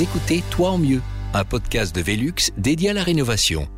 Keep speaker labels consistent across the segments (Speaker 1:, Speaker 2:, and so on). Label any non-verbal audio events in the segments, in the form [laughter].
Speaker 1: Écoutez Toi en mieux, un podcast de Velux dédié à la rénovation.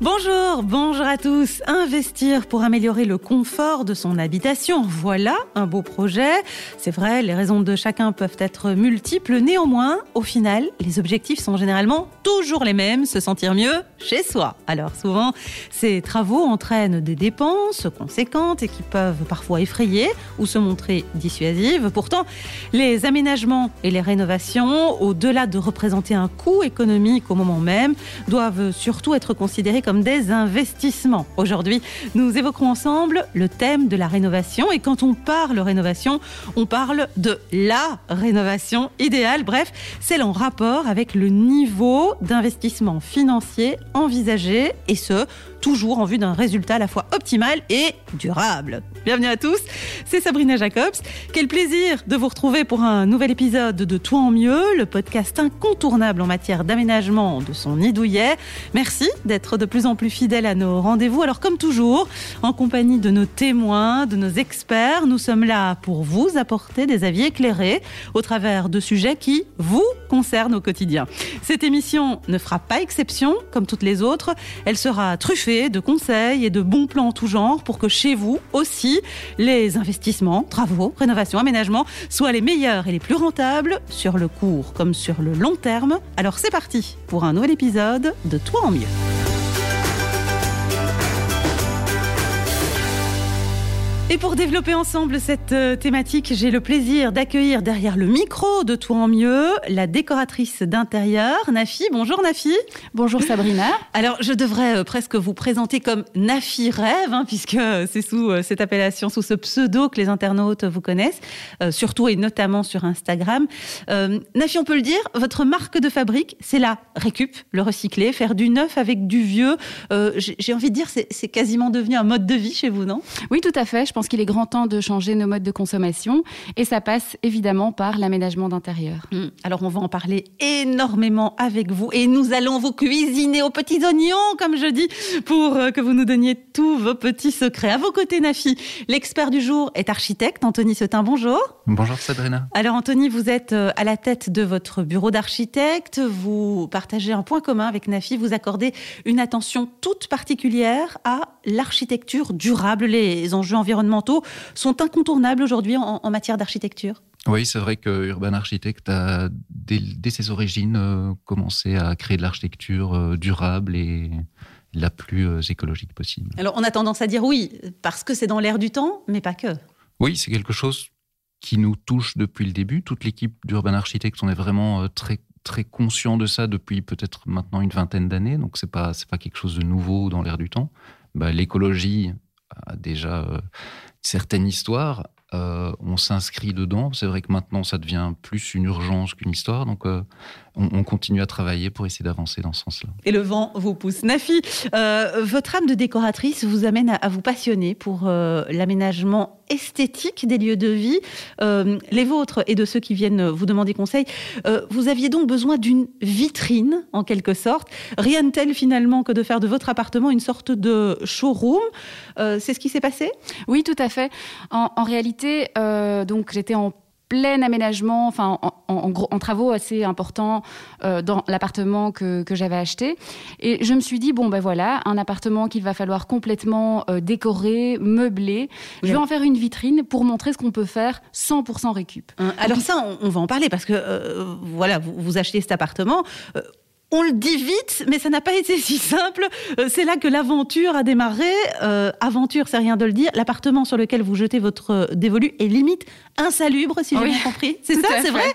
Speaker 2: Bonjour, bonjour à tous. Investir pour améliorer le confort de son habitation, voilà un beau projet. C'est vrai, les raisons de chacun peuvent être multiples. Néanmoins, au final, les objectifs sont généralement toujours les mêmes, se sentir mieux chez soi. Alors souvent, ces travaux entraînent des dépenses conséquentes et qui peuvent parfois effrayer ou se montrer dissuasives. Pourtant, les aménagements et les rénovations, au-delà de représenter un coût économique au moment même, doivent surtout être considérés comme des investissements. Aujourd'hui, nous évoquerons ensemble le thème de la rénovation. Et quand on parle rénovation, on parle de la rénovation idéale. Bref, celle en rapport avec le niveau d'investissement financier envisagé et ce, toujours en vue d'un résultat à la fois optimal et durable. Bienvenue à tous, c'est Sabrina Jacobs. Quel plaisir de vous retrouver pour un nouvel épisode de Toi en mieux, le podcast incontournable en matière d'aménagement de son nid douillet. Merci d'être de plus en plus fidèle à nos rendez-vous. Alors comme toujours, en compagnie de nos témoins, de nos experts, nous sommes là pour vous apporter des avis éclairés au travers de sujets qui vous concernent au quotidien. Cette émission ne fera pas exception, comme toutes les autres. Elle sera truffée de conseils et de bons plans en tout genre pour que chez vous aussi, les investissements, travaux, rénovations, aménagements soient les meilleurs et les plus rentables sur le court comme sur le long terme. Alors c'est parti pour un nouvel épisode de Toi en mieux. Et pour développer ensemble cette euh, thématique, j'ai le plaisir d'accueillir derrière le micro de Tout en mieux la décoratrice d'intérieur, Nafi. Bonjour Nafi.
Speaker 3: Bonjour Sabrina. [laughs]
Speaker 2: Alors je devrais euh, presque vous présenter comme Nafi Rêve, hein, puisque c'est sous euh, cette appellation, sous ce pseudo que les internautes vous connaissent, surtout et notamment sur Instagram. Nafi, on peut le dire, votre marque de fabrique, c'est la récup, le recyclé, faire du neuf avec du vieux. j'ai envie de dire, c'est quasiment devenu un mode de vie chez vous, non?
Speaker 3: Oui, tout à fait. Je pense qu'il est grand temps de changer nos modes de consommation et ça passe évidemment par l'aménagement d'intérieur.
Speaker 2: Hum, alors on va en parler énormément avec vous et nous allons vous cuisiner aux petits oignons, comme je dis, pour euh, que vous nous donniez tous vos petits secrets. À vos côtés, Nafi, l'expert du jour est architecte, Anthony Setin, bonjour.
Speaker 4: Bonjour Sabrina.
Speaker 2: Alors Anthony, vous êtes euh, à la tête de votre bureau d'architecte, vous partagez un point commun avec Nafi, vous accordez une attention toute particulière à l'architecture durable, les enjeux environnementaux sont incontournables aujourd'hui en, matière d'architecture
Speaker 4: oui, c'est vrai que Urban Architect a, dès, ses origines, euh, commencé à créer de l'architecture euh, durable et la plus euh, écologique possible.
Speaker 2: Alors, on a tendance à dire oui, parce que c'est dans l'air du temps, mais pas que.
Speaker 4: Oui, c'est quelque chose qui nous touche depuis le début. Toute l'équipe d'Urban Architect, on est vraiment très très conscient de ça depuis peut-être maintenant une vingtaine d'années, donc c'est pas pas quelque chose de nouveau dans l'air du temps. Bah, l'écologie a déjà euh, certaines histoires. Euh, on s'inscrit dedans. C'est vrai que maintenant, ça devient plus une urgence qu'une histoire. Donc, euh, on, continue à travailler pour essayer d'avancer dans ce sens-là.
Speaker 2: Et le vent vous pousse. Nafi, euh, votre âme de décoratrice vous amène à, vous passionner pour euh, l'aménagement esthétique des lieux de vie. Euh, les vôtres et de ceux qui viennent vous demander conseil, vous aviez donc besoin d'une vitrine, en quelque sorte. Rien de tel finalement que de faire de votre appartement une sorte de showroom. C'est ce qui s'est passé?
Speaker 3: Oui, tout à fait. En, en réalité, donc j'étais en plein aménagement, enfin en, en, travaux assez importants euh, dans l'appartement que, que j'avais acheté. Et je me suis dit bon ben voilà, un appartement qu'il va falloir complètement euh, décorer, meubler. Je vais en faire une vitrine pour montrer ce qu'on peut faire 100% récup.
Speaker 2: Hein, alors ça, on, va en parler parce que euh, voilà, vous, vous achetez cet appartement on le dit vite, mais ça n'a pas été si simple. Euh, c'est là que l'aventure a démarré. Euh, aventure, c'est rien de le dire. L'appartement sur lequel vous jetez votre euh, dévolu est limite insalubre, si j'ai bien compris. C'est ça, c'est vrai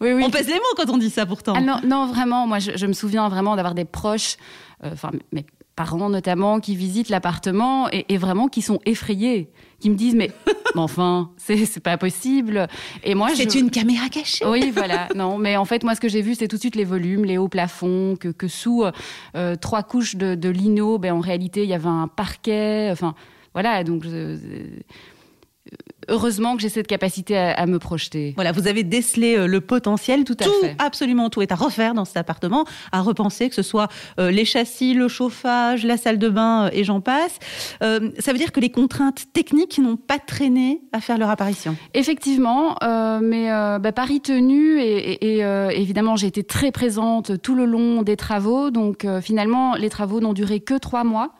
Speaker 2: oui, oui. On pèse les mots quand on dit ça, pourtant.
Speaker 3: Ah non, non, vraiment. Moi, je, me souviens vraiment d'avoir des proches, enfin, mes parents notamment, qui visitent l'appartement et vraiment qui sont effrayés qui me disent mais, [laughs] enfin c'est pas possible.
Speaker 2: Et moi c'est une caméra cachée.
Speaker 3: Oui voilà. Non mais en fait moi ce que j'ai vu c'est tout de suite les volumes les hauts plafonds que, que sous euh, trois couches de, de lino ben en réalité il y avait un parquet enfin voilà donc heureusement que j'ai cette capacité à, me projeter.
Speaker 2: Voilà, vous avez décelé euh, le potentiel. Tout, à fait. absolument tout est à refaire dans cet appartement, à repenser, que ce soit euh, les châssis, le chauffage, la salle de bain et j'en passe. ça veut dire que les contraintes techniques n'ont pas traîné à faire leur apparition.
Speaker 3: Effectivement, mais bah, Paris tenu et, évidemment j'ai été très présente tout le long des travaux. Donc finalement, les travaux n'ont duré que trois mois.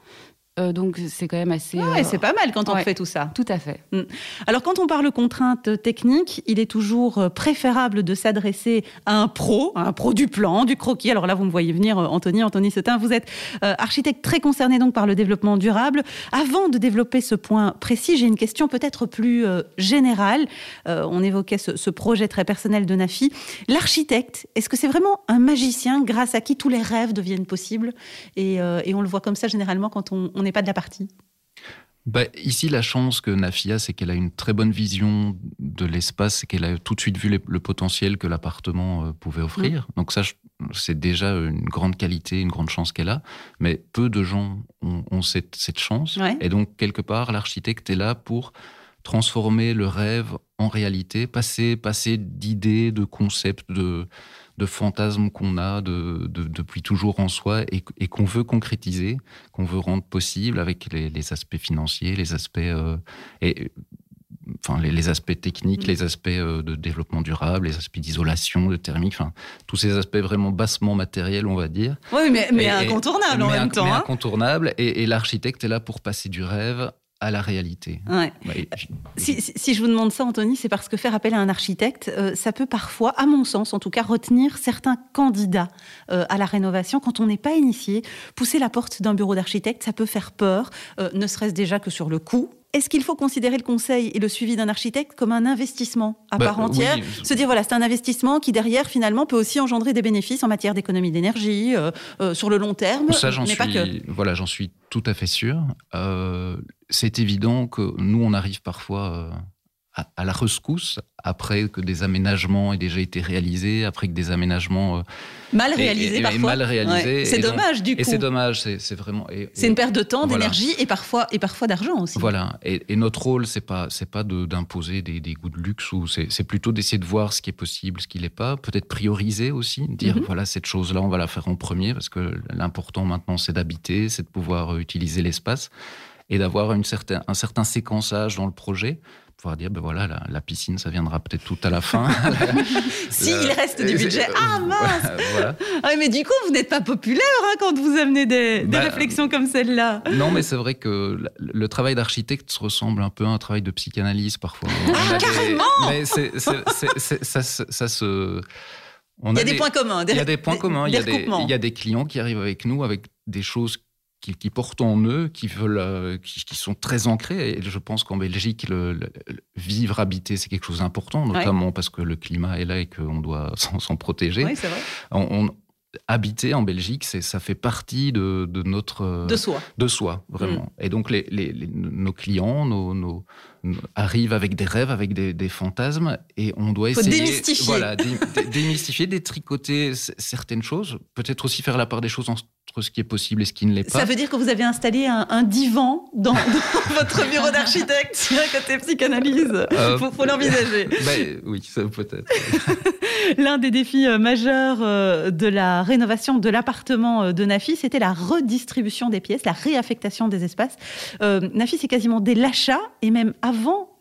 Speaker 3: Euh, donc c'est quand même assez.
Speaker 2: Ouais, euh, c'est pas mal quand on fait tout ça.
Speaker 3: Tout à fait. Mm.
Speaker 2: Alors quand on parle contraintes techniques, il est toujours euh, préférable de s'adresser à un pro, à un pro du plan, du croquis. Alors là, vous me voyez venir, Anthony, Anthony Setin. Vous êtes architecte très concerné donc par le développement durable. Avant de développer ce point précis, j'ai une question peut-être plus générale. on évoquait ce, ce, projet très personnel de Nafi. L'architecte, est-ce que c'est vraiment un magicien grâce à qui tous les rêves deviennent possibles? Et, et, on le voit comme ça généralement quand on n'est pas de la partie
Speaker 4: bah, ici, la chance que Nafia, c'est qu'elle a une très bonne vision de l'espace et qu'elle a tout de suite vu le potentiel que l'appartement euh, pouvait offrir. Mm. Donc ça, c'est déjà une grande qualité, une grande chance qu'elle a. Mais peu de gens ont, cette, chance. Et donc, quelque part, l'architecte est là pour transformer le rêve en réalité, passer, passer d'idées, de concepts, de, de fantasmes qu'on a de, depuis toujours en soi et, qu'on veut concrétiser, qu'on veut rendre possible avec les, aspects financiers, les aspects euh, et, enfin les, aspects techniques, mm. les aspects euh, de développement durable, les aspects d'isolation, de thermique, enfin tous ces aspects vraiment bassement matériels, on va dire.
Speaker 2: Oui, mais, mais incontournable en même temps. Mais
Speaker 4: hein. et l'architecte est là pour passer du rêve à la réalité.
Speaker 2: si, je vous demande ça, Anthony, c'est parce que faire appel à un architecte, euh, ça peut parfois, à mon sens en tout cas, retenir certains candidats euh, à la rénovation. Quand on n'est pas initié, pousser la porte d'un bureau d'architecte, ça peut faire peur, euh, ne serait-ce déjà que sur le coût, est-ce qu'il faut considérer le conseil et le suivi d'un architecte comme un investissement à bah, part entière Se dire, voilà, c'est un investissement qui, derrière, finalement, peut aussi engendrer des bénéfices en matière d'économie d'énergie, euh, euh, sur le long terme.
Speaker 4: Ça, j'en suis, voilà, j'en suis tout à fait sûr. Euh, c'est évident que nous, on arrive parfois à, la rescousse après que des aménagements aient déjà été réalisés, après que des aménagements euh,
Speaker 2: mal réalisés parfois.
Speaker 4: mal réalisés.
Speaker 2: C'est dommage du coup.
Speaker 4: Et c'est dommage, c'est vraiment.
Speaker 2: C'est une perte de temps, d'énergie et parfois et parfois d'argent aussi.
Speaker 4: Voilà. Et, notre rôle, c'est pas c'est pas d'imposer des, des, goûts de luxe ou c'est plutôt d'essayer de voir ce qui est possible, ce qui n'est pas, peut-être prioriser aussi, dire mhm. voilà cette chose-là, on va la faire en premier parce que l'important maintenant c'est d'habiter, c'est de pouvoir utiliser l'espace et d'avoir un certain séquençage dans le projet pouvoir dire, ben voilà, la, piscine, ça viendra peut-être tout à la fin. [laughs]
Speaker 2: si, il reste du budget. Ah mince ah, Mais du coup, vous n'êtes pas populaire hein, quand vous amenez des, bah, réflexions comme celle-là.
Speaker 4: Non, mais c'est vrai que le travail d'architecte ressemble un peu à un travail de psychanalyse parfois.
Speaker 2: Ah, carrément
Speaker 4: Mais ça, se...
Speaker 2: il y a des, points communs.
Speaker 4: il y a des points communs. il, y a des, il y a des clients qui arrivent avec nous avec des choses qui, portent en eux, qui veulent, euh, qui, sont très ancrés. Et je pense qu'en Belgique, le, vivre, habiter, c'est quelque chose d'important, notamment parce que le climat est là et qu'on doit [laughs] s'en protéger.
Speaker 2: Oui, c'est vrai.
Speaker 4: On, habiter en Belgique, c'est ça fait partie de, notre
Speaker 2: de soi,
Speaker 4: de soi vraiment. Mm. Et donc les, nos clients, nos, arrivent avec des rêves, avec des, fantasmes, et on doit essayer,
Speaker 2: démystifier.
Speaker 4: voilà, démystifier, détricoter certaines choses, peut-être aussi faire la part des choses entre ce qui est possible et ce qui ne l'est pas.
Speaker 2: Ça veut dire que vous avez installé un, divan dans, [laughs] votre bureau d'architecte un côté psychanalyse. Il euh, faut, l'envisager. [laughs]
Speaker 4: Ben, oui, ça peut-être. [laughs]
Speaker 2: L'un des défis euh, majeurs euh, de la rénovation de l'appartement de Nafi, c'était la redistribution des pièces, la réaffectation des espaces. Nafi, c'est quasiment dès l'achat et même avant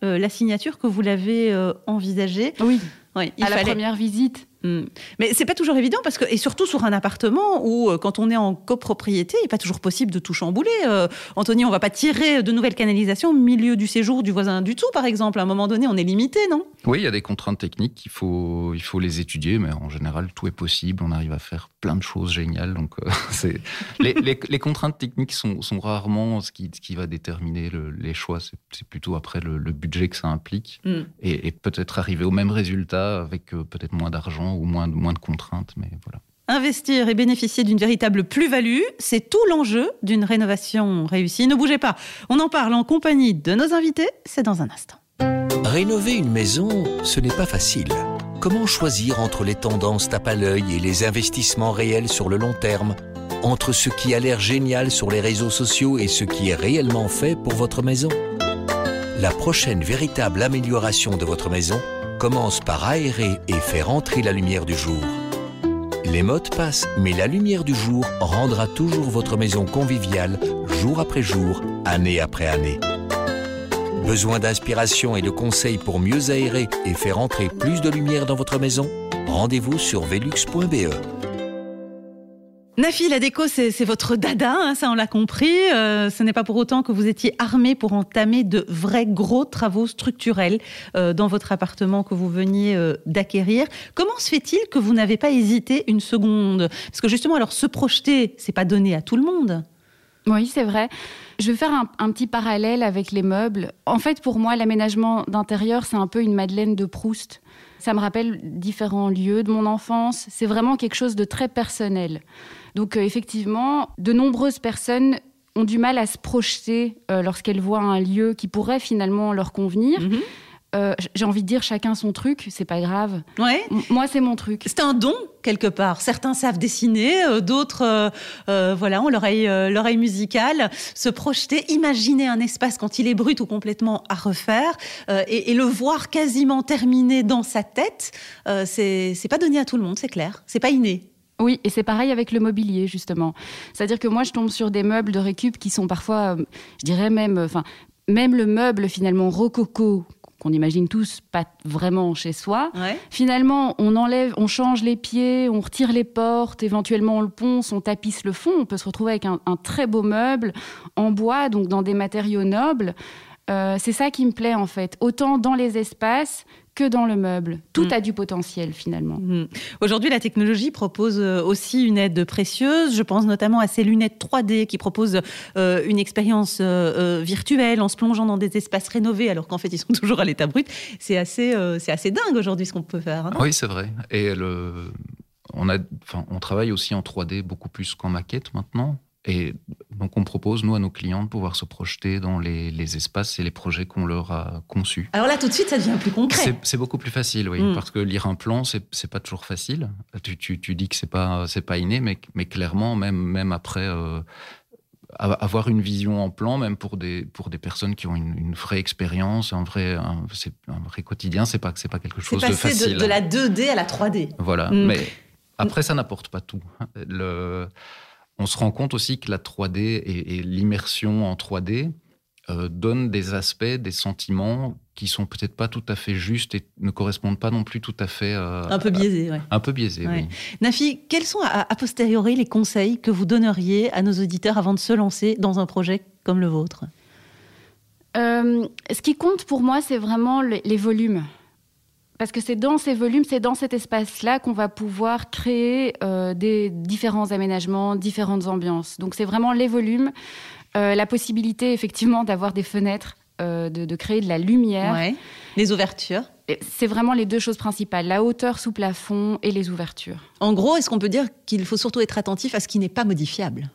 Speaker 2: la signature que vous l'avez envisagé.
Speaker 3: Oui. Oui, à la première visite.
Speaker 2: Hmm. Mais c'est pas toujours évident parce que et surtout sur un appartement où euh, quand on est en copropriété, il n'est pas toujours possible de tout chambouler. Euh, Anthony, on va pas tirer de nouvelles canalisations au milieu du séjour du voisin du tout, par exemple. À un moment donné, on est limité, non?
Speaker 4: Oui, il y a des contraintes techniques, il faut il faut les étudier, mais en général tout est possible. On arrive à faire plein de choses géniales. Donc euh, [laughs] c'est les, les, contraintes techniques sont, sont rarement ce qui, qui va déterminer les choix. C'est plutôt après le, budget que ça implique hmm. et, et peut-être arriver au même résultat avec peut-être moins d'argent ou moins, moins de contraintes. Mais voilà.
Speaker 2: Investir et bénéficier d'une véritable plus-value, c'est tout l'enjeu d'une rénovation réussie. Ne bougez pas, on en parle en compagnie de nos invités, c'est dans un instant.
Speaker 1: Rénover une maison, ce n'est pas facile. Comment choisir entre les tendances tape à l'œil et les investissements réels sur le long terme? Entre ce qui a l'air génial sur les réseaux sociaux et ce qui est réellement fait pour votre maison? La prochaine véritable amélioration de votre maison commence par aérer et faire entrer la lumière du jour. Les modes passent, mais la lumière du jour rendra toujours votre maison conviviale jour après jour, année après année. Besoin d'inspiration et de conseils pour mieux aérer et faire entrer plus de lumière dans votre maison? Rendez-vous sur velux.be.
Speaker 2: Nafi, la déco, c'est votre dada, hein, ça on l'a compris. Euh, ce n'est pas pour autant que vous étiez armé pour entamer de vrais gros travaux structurels euh, dans votre appartement que vous veniez euh, d'acquérir. Comment se fait-il que vous n'avez pas hésité une seconde? Parce que justement, alors se projeter, c'est pas donné à tout le monde.
Speaker 3: Oui, c'est vrai. Je vais faire un, petit parallèle avec les meubles. En fait, pour moi, l'aménagement d'intérieur, c'est un peu une Madeleine de Proust. Ça me rappelle différents lieux de mon enfance. C'est vraiment quelque chose de très personnel. Donc, euh, effectivement, de nombreuses personnes ont du mal à se projeter euh, lorsqu'elles voient un lieu qui pourrait finalement leur convenir. Mhm. Euh, j'ai envie de dire chacun son truc, c'est pas grave.
Speaker 2: Ouais.
Speaker 3: moi, c'est mon truc.
Speaker 2: C'est un don quelque part. Certains savent dessiner, euh, d'autres, euh, voilà, ont l'oreille, l'oreille musicale. Se projeter, imaginer un espace quand il est brut ou complètement à refaire, et, le voir quasiment terminé dans sa tête, c'est pas donné à tout le monde, c'est clair. C'est pas inné.
Speaker 3: Oui, et c'est pareil avec le mobilier, justement. C'est-à-dire que moi, je tombe sur des meubles de récup qui sont parfois, je dirais même, enfin, même le meuble finalement rococo qu'on imagine tous pas vraiment chez soi. Finalement, on enlève, on change les pieds, on retire les portes, éventuellement on le ponce, on tapisse le fond. On peut se retrouver avec un, un très beau meuble en bois, donc dans des matériaux nobles. Euh, c'est ça qui me plaît en fait, autant dans les espaces que dans le meuble. Tout mm. a du potentiel finalement. Mm.
Speaker 2: Aujourd'hui, la technologie propose euh, aussi une aide précieuse. Je pense notamment à ces lunettes 3D qui proposent euh, une expérience virtuelle en se plongeant dans des espaces rénovés alors qu'en fait ils sont [laughs] toujours à l'état brut. C'est assez, c'est assez dingue aujourd'hui ce qu'on peut faire. Hein.
Speaker 4: oui, c'est vrai. Et le... on, a, on travaille aussi en 3D beaucoup plus qu'en maquette maintenant. Et donc, on propose, nous, à nos clients, de pouvoir se projeter dans les, espaces et les projets qu'on leur a conçus.
Speaker 2: Alors là, tout de suite, ça devient plus concret.
Speaker 4: C'est beaucoup plus facile, oui, mm. parce que lire un plan, c'est pas toujours facile. Tu, tu, dis que c'est pas, pas inné, mais, mais clairement, même, même après. Euh, avoir une vision en plan, même pour des, pour des personnes qui ont une, vraie expérience, un vrai, un, un vrai quotidien, c'est pas, pas quelque chose de facile.
Speaker 2: De, de la 2D à la 3D.
Speaker 4: Voilà, mm. mais après, ça n'apporte pas tout. Le, on se rend compte aussi que la 3D et, l'immersion en 3D euh, donnent des aspects, des sentiments qui sont peut-être pas tout à fait justes et ne correspondent pas non plus tout à fait.
Speaker 2: Euh, un peu biaisés, oui.
Speaker 4: Un peu biaisés, oui.
Speaker 2: Nafi, quels sont a, posteriori les conseils que vous donneriez à nos auditeurs avant de se lancer dans un projet comme le vôtre?
Speaker 3: Euh, Ce qui compte pour moi, c'est vraiment les volumes parce que c'est dans ces volumes, c'est dans cet espace-là qu'on va pouvoir créer euh, des différents aménagements, différentes ambiances. Donc c'est vraiment les volumes, euh, la possibilité effectivement d'avoir des fenêtres, euh, de, créer de la lumière.
Speaker 2: Les ouvertures.
Speaker 3: C'est vraiment les deux choses principales, la hauteur sous plafond et les ouvertures.
Speaker 2: En gros, est-ce qu'on peut dire qu'il faut surtout être attentif à ce qui n'est pas modifiable?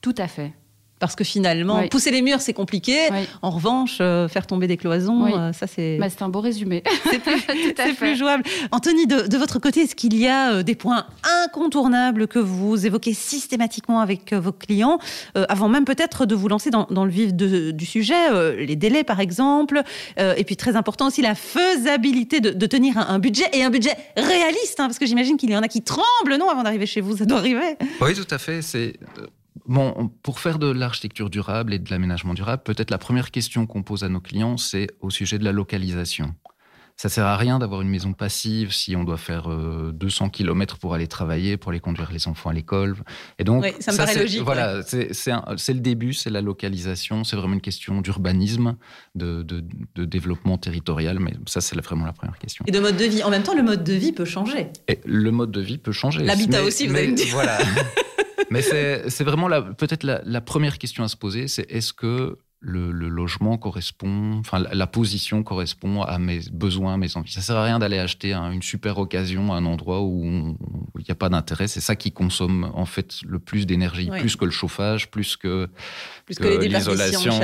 Speaker 3: Tout à fait
Speaker 2: parce que finalement, pousser les murs, c'est compliqué. En revanche, euh, faire tomber des cloisons, euh, ça c'est...
Speaker 3: Bah, c'est un beau résumé. [laughs]
Speaker 2: c'est plus, [laughs] jouable. Anthony, de, votre côté, est-ce qu'il y a euh, des points incontournables que vous évoquez systématiquement avec vos clients, avant même peut-être de vous lancer dans, le vif du sujet, les délais par exemple, et puis très important aussi la faisabilité de, tenir un, budget, et un budget réaliste, hein, parce que j'imagine qu'il y en a qui tremblent, non, avant d'arriver chez vous, ça doit arriver.
Speaker 4: Oui, tout à fait. C'est Bon, pour faire de l'architecture durable et de l'aménagement durable, peut-être la première question qu'on pose à nos clients, c'est au sujet de la localisation. Ça sert à rien d'avoir une maison passive si on doit faire 200 euh, km pour aller travailler, pour aller conduire les enfants à l'école.
Speaker 2: Et donc, ça me paraît logique.
Speaker 4: Voilà, c'est le début, c'est la localisation, c'est vraiment une question d'urbanisme, de, développement territorial, mais ça, c'est vraiment la première question.
Speaker 2: Et de mode de vie. En même temps, le mode de vie peut changer.
Speaker 4: Et le mode de vie peut changer.
Speaker 2: L'habitat aussi, vous allez me dire.
Speaker 4: Voilà. [laughs] Mais c'est vraiment peut-être la, première question à se poser, c'est est-ce que le, logement correspond, enfin la, position correspond à mes besoins, à mes envies? Ça sert à rien d'aller acheter une super occasion à un endroit où il n'y a pas d'intérêt. C'est ça qui consomme en fait le plus d'énergie, plus que le chauffage, plus que,
Speaker 2: plus que, l'isolation,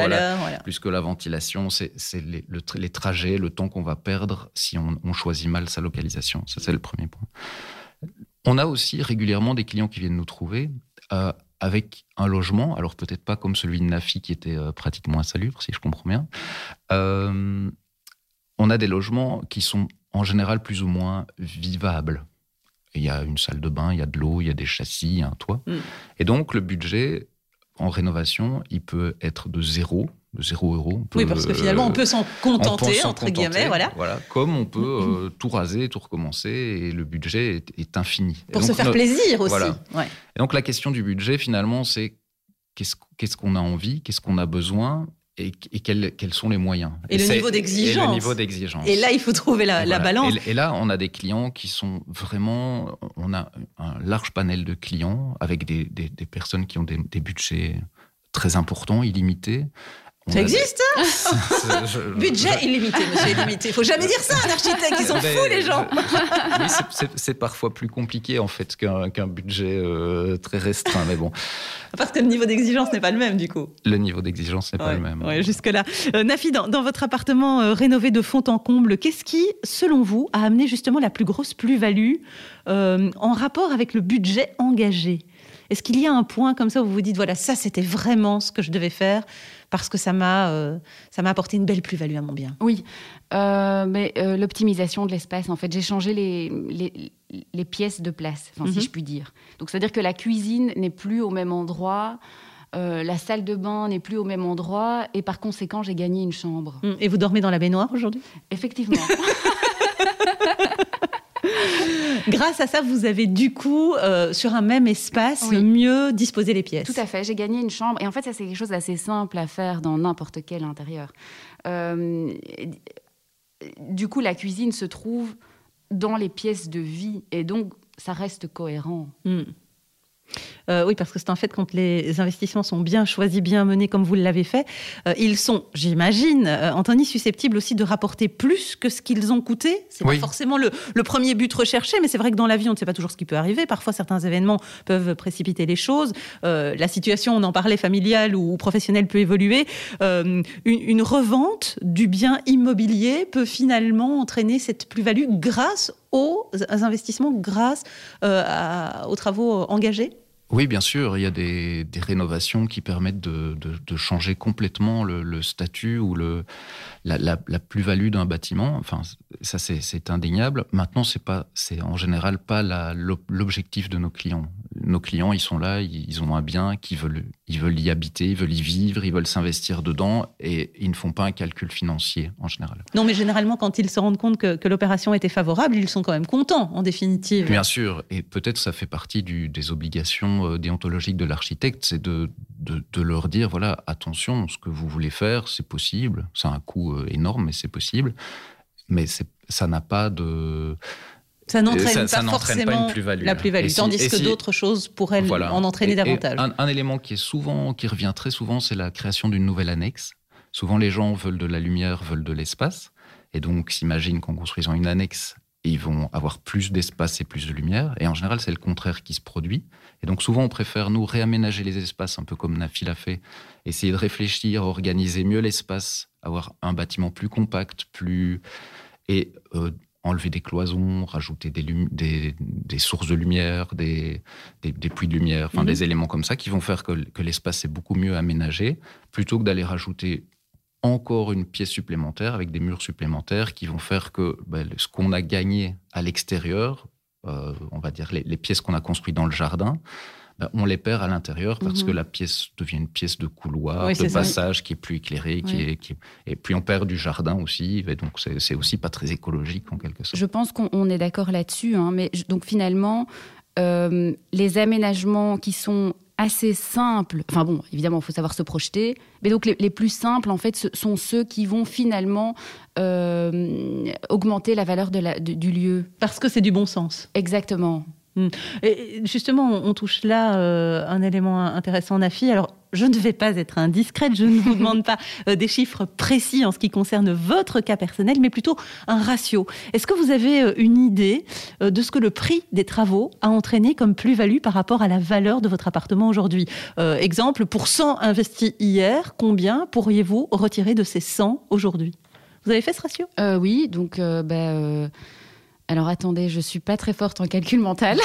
Speaker 4: plus que la ventilation. C'est les, les, trajets, le temps qu'on va perdre si on, on choisit mal sa localisation. Ça c'est le premier point. On a aussi régulièrement des clients qui viennent nous trouver euh, avec un logement, alors peut-être pas comme celui de Nafi qui était pratiquement insalubre, si je comprends bien. on a des logements qui sont en général plus ou moins vivables. Il y a une salle de bain, il y a de l'eau, il y a des châssis, il y a un toit. Mm. Et donc le budget en rénovation, il peut être de zéro, de zéro euro.
Speaker 2: oui, parce que finalement, on peut s'en contenter, entre guillemets, voilà.
Speaker 4: voilà. Comme on peut euh, tout raser, tout recommencer, et le budget est, infini.
Speaker 2: Pour se faire plaisir aussi.
Speaker 4: Et donc la question du budget, finalement, c'est qu'est-ce qu'on a envie, qu'est-ce qu'on a besoin, et, quels, sont les moyens.
Speaker 2: Et, le niveau d'exigence.
Speaker 4: Et le niveau d'exigence.
Speaker 2: Et là, il faut trouver la, balance.
Speaker 4: Et, là, on a des clients qui sont vraiment. On a un large panel de clients avec des, personnes qui ont des, des budgets très importants, illimités,
Speaker 2: ça existe hein [laughs] Budget illimité, monsieur illimité. Il faut jamais dire ça à un architecte, ils sont fous les gens.
Speaker 4: oui, c'est parfois plus compliqué en fait qu'un budget euh, très restreint, mais bon.
Speaker 2: Parce que le niveau d'exigence n'est pas le même du coup.
Speaker 4: Le niveau d'exigence n'est pas le même.
Speaker 2: Oui, jusque-là. Euh, Nafi, dans, votre appartement euh, rénové de fond en comble, qu'est-ce qui, selon vous, a amené justement la plus grosse plus-value en rapport avec le budget engagé? Est-ce qu'il y a un point comme ça où vous vous dites, voilà, ça c'était vraiment ce que je devais faire? Parce que ça m'a euh, ça m'a apporté une belle plus-value à mon bien
Speaker 3: Oui, euh, mais euh, l'optimisation de l'espace, en fait, j'ai changé les, les, pièces de place, si mhm. je puis dire. Donc, c'est-à-dire que la cuisine n'est plus au même endroit. la salle de bain n'est plus au même endroit et par conséquent j'ai gagné une chambre.
Speaker 2: Hum, et vous dormez dans la baignoire aujourd'hui?
Speaker 3: Effectivement. [laughs]
Speaker 2: Grâce à ça, vous avez du coup, euh, sur un même espace, mieux disposé les pièces.
Speaker 3: Tout à fait. J'ai gagné une chambre. Et en fait, ça, c'est quelque chose d'assez simple à faire dans n'importe quel intérieur. Euh, du coup, la cuisine se trouve dans les pièces de vie. Et donc, ça reste cohérent.
Speaker 2: Hmm. Euh, oui, parce que c'est un fait quand les investissements sont bien choisis, bien menés comme vous l'avez fait, euh, ils sont, j'imagine, euh, Anthony, susceptibles aussi de rapporter plus que ce qu'ils ont coûté. C'est pas forcément le, premier but recherché, mais c'est vrai que dans la vie, on ne sait pas toujours ce qui peut arriver. Parfois, certains événements peuvent précipiter les choses. la situation, on en parlait, familiale ou professionnelle peut évoluer. Une, revente du bien immobilier peut finalement entraîner cette plus-value grâce aux investissements, grâce aux travaux engagés?
Speaker 4: Oui, bien sûr, il y a des, rénovations qui permettent de, changer complètement le, statut ou le, la, plus-value d'un bâtiment. Enfin, ça c'est indéniable. Maintenant, c'est pas, c'est en général pas l'objectif de nos clients. Nos clients, ils sont là, ils ont un bien, qu'ils veulent, ils veulent y habiter, ils veulent y vivre, ils veulent s'investir dedans, et ils ne font pas un calcul financier en général.
Speaker 2: Non, mais généralement, quand ils se rendent compte que, l'opération était favorable, ils sont quand même contents, en définitive.
Speaker 4: Bien sûr, et peut-être ça fait partie des obligations euh, déontologiques de l'architecte, c'est de, de, leur dire voilà, attention, ce que vous voulez faire, c'est possible, c'est un coût énorme, mais c'est possible, mais ça n'a pas de
Speaker 2: ça n'entraîne pas forcément plus la plus-value, tandis que d'autres choses pourraient en entraîner davantage.
Speaker 4: un, élément qui est souvent, qui revient très souvent, c'est la création d'une nouvelle annexe. Souvent, les gens veulent de la lumière, veulent de l'espace, et donc s'imaginent qu'en construisant une annexe, ils vont avoir plus d'espace et plus de lumière. Et en général, c'est le contraire qui se produit. Et donc souvent, on préfère nous réaménager les espaces, un peu comme Nafi l'a fait, essayer de réfléchir, organiser mieux l'espace, avoir un bâtiment plus compact, plus et euh, enlever des cloisons, rajouter des, des, sources de lumière, des, des, puits de lumière, enfin mhm. des éléments comme ça qui vont faire que, que l'espace est beaucoup mieux aménagé, plutôt que d'aller rajouter encore une pièce supplémentaire avec des murs supplémentaires qui vont faire que ben, ce qu'on a gagné à l'extérieur, euh, on va dire les, pièces qu'on a construites dans le jardin, ben, on les perd à l'intérieur parce que mhm. la pièce devient une pièce de couloir, de passage qui est plus éclairée, qui est, et puis on perd du jardin aussi, et donc c'est aussi pas très écologique en quelque sorte.
Speaker 3: Je pense qu'on est d'accord là-dessus, hein, mais donc finalement, euh, les aménagements qui sont assez simples, enfin bon, évidemment, il faut savoir se projeter, mais donc les, plus simples, en fait, sont ceux qui vont finalement euh, augmenter la valeur de la, du lieu.
Speaker 2: Parce que c'est du bon sens.
Speaker 3: Exactement.
Speaker 2: Hmm. Et justement, on touche là euh, un élément intéressant, Nafi. Alors, je ne vais pas être indiscrète, je ne vous [laughs] demande pas euh, des chiffres précis en ce qui concerne votre cas personnel, mais plutôt un ratio. Est-ce que vous avez euh, une idée de ce que le prix des travaux a entraîné comme plus-value par rapport à la valeur de votre appartement aujourd'hui? Exemple, pour 100 investis hier, combien pourriez-vous retirer de ces 100 aujourd'hui? Vous avez fait ce ratio?
Speaker 3: Oui, donc... Ben, alors attendez, je suis pas très forte en calcul mental.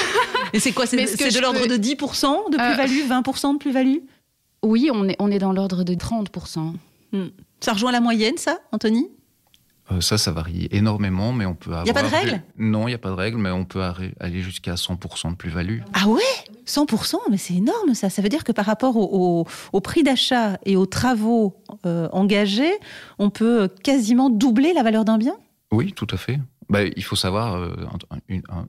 Speaker 2: Et c'est quoi C'est de l'ordre de 10% de plus-value, 20% de plus-value?
Speaker 3: Oui, on est, on est dans l'ordre de 30%.
Speaker 2: Hmm. Ça rejoint la moyenne, ça, Anthony?
Speaker 4: Euh, ça, ça varie énormément, mais on peut avoir.
Speaker 2: Il n'y a pas de règle?
Speaker 4: Non, il n'y a pas de règle, mais on peut aller jusqu'à 100% de plus-value.
Speaker 2: Ah ouais? 100% Mais c'est énorme ça. Ça veut dire que par rapport au, prix d'achat et aux travaux euh, engagés, on peut quasiment doubler la valeur d'un bien?
Speaker 4: Oui, tout à fait. Bah, il faut savoir, euh,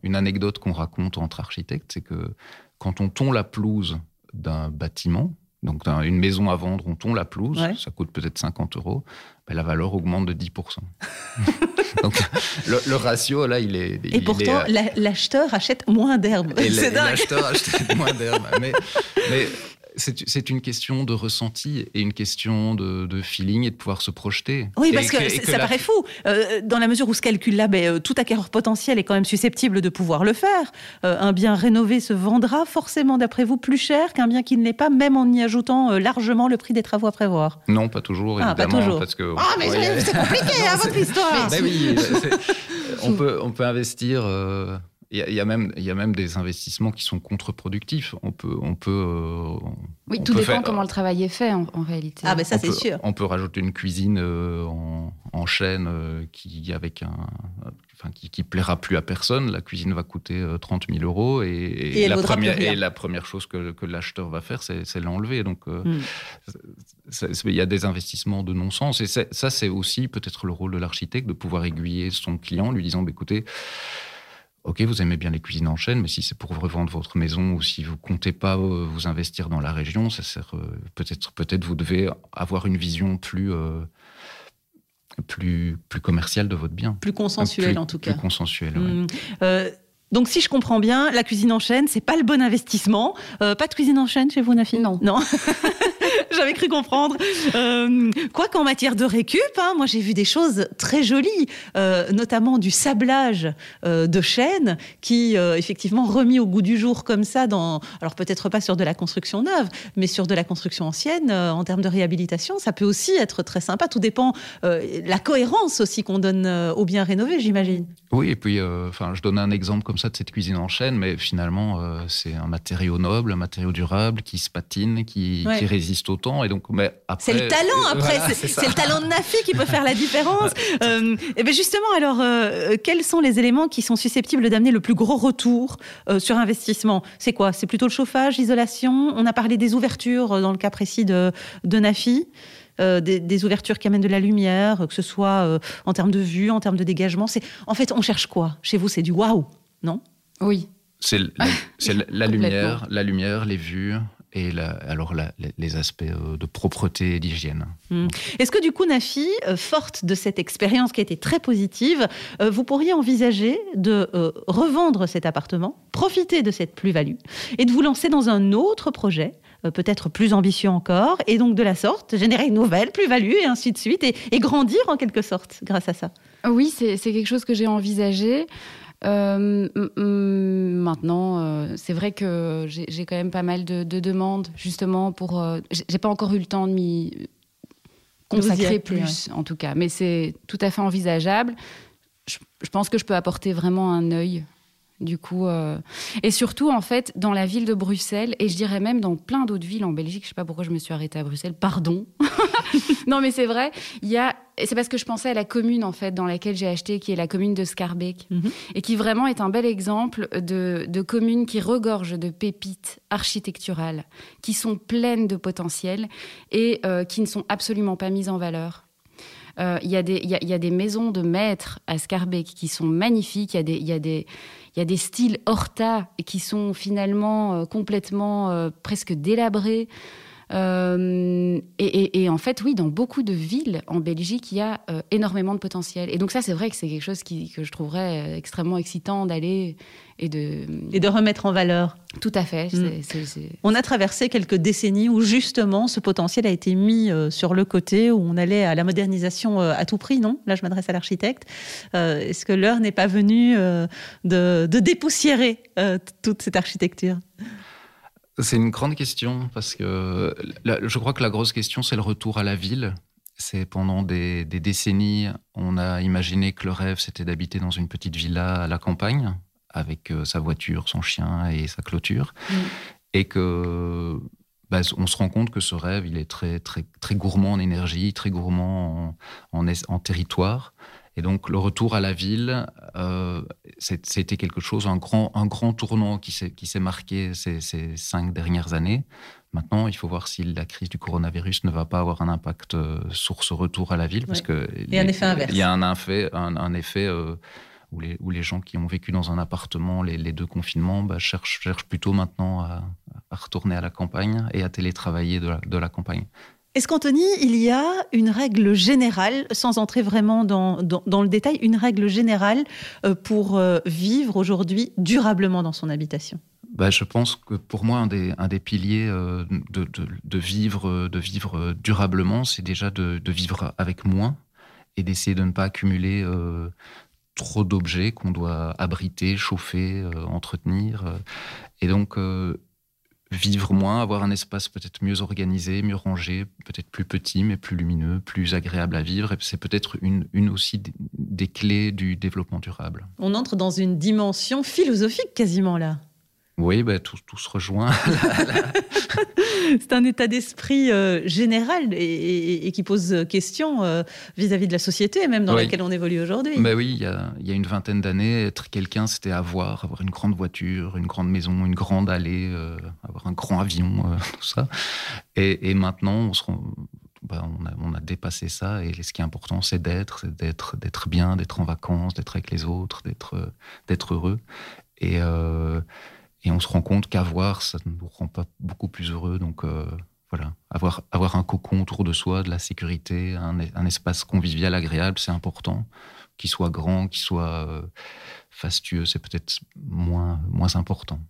Speaker 4: une, anecdote qu'on raconte entre architectes, c'est que quand on tond la pelouse d'un bâtiment, donc une maison à vendre, on tond la pelouse, ça coûte peut-être 50 euros, ben, la valeur augmente de 10%. [laughs] Donc le, ratio, là, il est...
Speaker 2: Et pourtant, euh, l'acheteur achète moins d'herbe. [laughs]
Speaker 4: C'est L'acheteur achète moins d'herbe. mais, mais c'est une question de ressenti et une question de, feeling et de pouvoir se projeter.
Speaker 2: Oui, parce que, ça paraît fou. Euh, dans la mesure où ce calcul-là, ben, euh, tout acquéreur potentiel est quand même susceptible de pouvoir le faire. Euh, un bien rénové se vendra forcément, d'après vous, plus cher qu'un bien qui ne l'est pas, même en y ajoutant largement le prix des travaux à prévoir.
Speaker 4: Non, pas toujours, ah, évidemment.
Speaker 2: Pas toujours. Parce que, ah, mais c'est compliqué, hein, votre [laughs] histoire.
Speaker 4: Ben oui, on, [laughs] peut, on peut investir il y, a même, il y a même des investissements qui sont contre-productifs. On peut, on peut. Euh,
Speaker 3: oui, tout dépend comment le travail est fait en, réalité.
Speaker 2: Ah ben ça c'est sûr.
Speaker 4: On peut rajouter une cuisine euh, en, chaîne euh, qui avec un, enfin qui, qui, plaira plus à personne. La cuisine va coûter 30 000 euros et, la première et la première chose que, que l'acheteur va faire, c'est l'enlever. Donc hmm. il y a des investissements de non-sens et ça c'est aussi peut-être le rôle de l'architecte de pouvoir aiguiller son client, lui disant bah, écoutez Ok, vous aimez bien les cuisines en chaîne, mais si c'est pour revendre votre maison ou si vous comptez pas euh, vous investir dans la région, ça sert euh, peut-être peut-être vous devez avoir une vision plus euh, plus plus commerciale de votre bien,
Speaker 2: plus consensuelle en tout cas,
Speaker 4: plus consensuelle. Mmh.
Speaker 2: donc, si je comprends bien, la cuisine en chaîne, c'est pas le bon investissement. pas de cuisine en chaîne chez vous, Nafi?
Speaker 3: Non.
Speaker 2: Non. [laughs] [laughs] J'avais cru comprendre. Euh, quoi qu'en matière de récup, hein, moi j'ai vu des choses très jolies, euh, notamment du sablage euh, de chêne qui, effectivement, remis au goût du jour comme ça, dans, alors peut-être pas sur de la construction neuve, mais sur de la construction ancienne, en termes de réhabilitation, ça peut aussi être très sympa. Tout dépend la cohérence aussi qu'on donne aux biens rénovés, j'imagine.
Speaker 4: Oui, et puis, enfin, je donne un exemple comme ça de cette cuisine en chêne, mais finalement, c'est un matériau noble, un matériau durable qui se patine, qui, qui résiste au temps. Et donc, mais
Speaker 2: c'est le talent après, c'est le talent de Nafi qui peut faire la différence. [laughs] Euh, et bien justement, alors, euh, quels sont les éléments qui sont susceptibles d'amener le plus gros retour euh, sur investissement? C'est quoi? C'est plutôt le chauffage, l'isolation? On a parlé des ouvertures dans le cas précis de, de Nafi. des, ouvertures qui amènent de la lumière, que ce soit en termes de vue, en termes de dégagement. C'est en fait, on cherche quoi? Chez vous, c'est du waouh, non?
Speaker 3: Oui.
Speaker 4: C'est la [laughs] lumière, la lumière, les vues, et alors les aspects euh, de propreté et d'hygiène.
Speaker 2: Hmm. Est-ce que du coup, Nafi, euh, forte de cette expérience qui a été très positive, euh, vous pourriez envisager de revendre cet appartement, profiter de cette plus-value et de vous lancer dans un autre projet peut-être plus ambitieux encore, et donc de la sorte, générer une nouvelle plus-value, et ainsi de suite, et, et, grandir en quelque sorte grâce à ça?
Speaker 3: Oui, c'est quelque chose que j'ai envisagé. Euh, maintenant, euh, c'est vrai que j'ai quand même pas mal de, demandes, justement, pour. Euh, j'ai pas encore eu le temps de m'y consacrer plus, en tout cas. Mais c'est tout à fait envisageable. Je, je, pense que je peux apporter vraiment un œil du coup, euh, et surtout en fait dans la ville de Bruxelles et je dirais même dans plein d'autres villes en Belgique. Je sais pas pourquoi je me suis arrêtée à Bruxelles. Pardon. [laughs] non mais c'est vrai. Il y a, c'est parce que je pensais à la commune en fait dans laquelle j'ai acheté, qui est la commune de Scarbeck, mhm. et qui vraiment est un bel exemple de, de commune qui regorge de pépites architecturales, qui sont pleines de potentiel et euh, qui ne sont absolument pas mises en valeur. Euh, il y, y, y, a des maisons de maîtres à Scarbeck qui sont magnifiques. Il y a des, il y a des, il y a des styles horta qui sont finalement euh, complètement euh, presque délabrés. Euh, et, en fait, oui, dans beaucoup de villes en Belgique, il y a énormément de potentiel. Et donc ça, c'est vrai que c'est quelque chose que je trouverais extrêmement excitant d'aller et de...
Speaker 2: Et de remettre en valeur.
Speaker 3: Tout à fait. Mm.
Speaker 2: On a traversé quelques décennies où justement ce potentiel a été mis sur le côté, où on allait à la modernisation à tout prix, non? Là, je m'adresse à l'architecte. Est-ce que l'heure n'est pas venue de, de, dépoussiérer toute cette architecture?
Speaker 4: C'est une grande question parce que je crois que la grosse question, c'est le retour à la ville. C'est pendant des, décennies, on a imaginé que le rêve, c'était d'habiter dans une petite villa à la campagne, avec sa voiture, son chien et sa clôture. Mm. Et que bah, on se rend compte que ce rêve, il est très, très, très gourmand en énergie, très gourmand en, en, territoire. Et donc, le retour à la ville, euh, c'était quelque chose, un grand, un grand tournant qui s'est marqué ces, ces, cinq dernières années. Maintenant, il faut voir si la crise du coronavirus ne va pas avoir un impact euh, sur ce retour à la ville. Parce que
Speaker 2: il y a un effet inverse.
Speaker 4: Il y a un effet, un, effet euh, où, les, où, les, gens qui ont vécu dans un appartement les, deux confinements bah, cherchent, cherchent, plutôt maintenant à, à, retourner à la campagne et à télétravailler de la, de la campagne.
Speaker 2: Est-ce qu'Anthony, il y a une règle générale, sans entrer vraiment dans, dans, le détail, une règle générale euh, pour vivre aujourd'hui durablement dans son habitation?
Speaker 4: Bah, je pense que pour moi, un des, un des piliers euh, de, de, vivre, de vivre durablement, c'est déjà de, de, vivre avec moins et d'essayer de ne pas accumuler euh, trop d'objets qu'on doit abriter, chauffer, euh, entretenir. Et donc, vivre moins, avoir un espace peut-être mieux organisé, mieux rangé, peut-être plus petit, mais plus lumineux, plus agréable à vivre. C'est peut-être une, une aussi des clés du développement durable.
Speaker 2: On entre dans une dimension philosophique quasiment là.
Speaker 4: Oui, bah, tout, tout, se rejoint. [laughs] [laughs]
Speaker 2: c'est un état d'esprit euh, général et, qui pose question euh, vis-à-vis de la société, même dans laquelle on évolue aujourd'hui.
Speaker 4: Bah oui, il y, a, il y, a, une vingtaine d'années, être quelqu'un, c'était avoir, avoir une grande voiture, une grande maison, une grande allée, euh, avoir un grand avion, [laughs] tout ça. Et, et maintenant, on, se bah, on, a, on, a, dépassé ça. Et ce qui est important, c'est d'être, d'être, d'être bien, d'être en vacances, d'être avec les autres, d'être, d'être heureux. Et et on se rend compte qu'avoir, ça ne nous rend pas beaucoup plus heureux. Donc euh, voilà, avoir, avoir un cocon autour de soi, de la sécurité, un, espace convivial agréable, c'est important. Qu'il soit grand, qu'il soit euh, fastueux, c'est peut-être moins, moins important.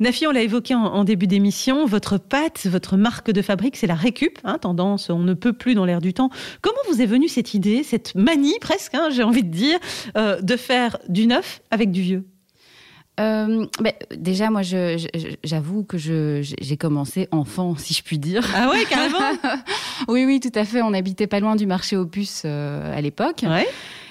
Speaker 2: Nafi, on l'a évoqué en, début d'émission, votre pâte, votre marque de fabrique, c'est la récup, hein, tendance, on ne peut plus dans l'air du temps. Comment vous est venue cette idée, cette manie presque, hein, j'ai envie de dire, euh, de faire du neuf avec du vieux?
Speaker 3: Euh, bah, déjà, moi, j'avoue que j'ai commencé enfant, si je puis dire.
Speaker 2: Ah ouais, carrément [laughs]
Speaker 3: Oui, oui, tout à fait. On habitait pas loin du marché aux puces euh, à l'époque.
Speaker 2: Ouais.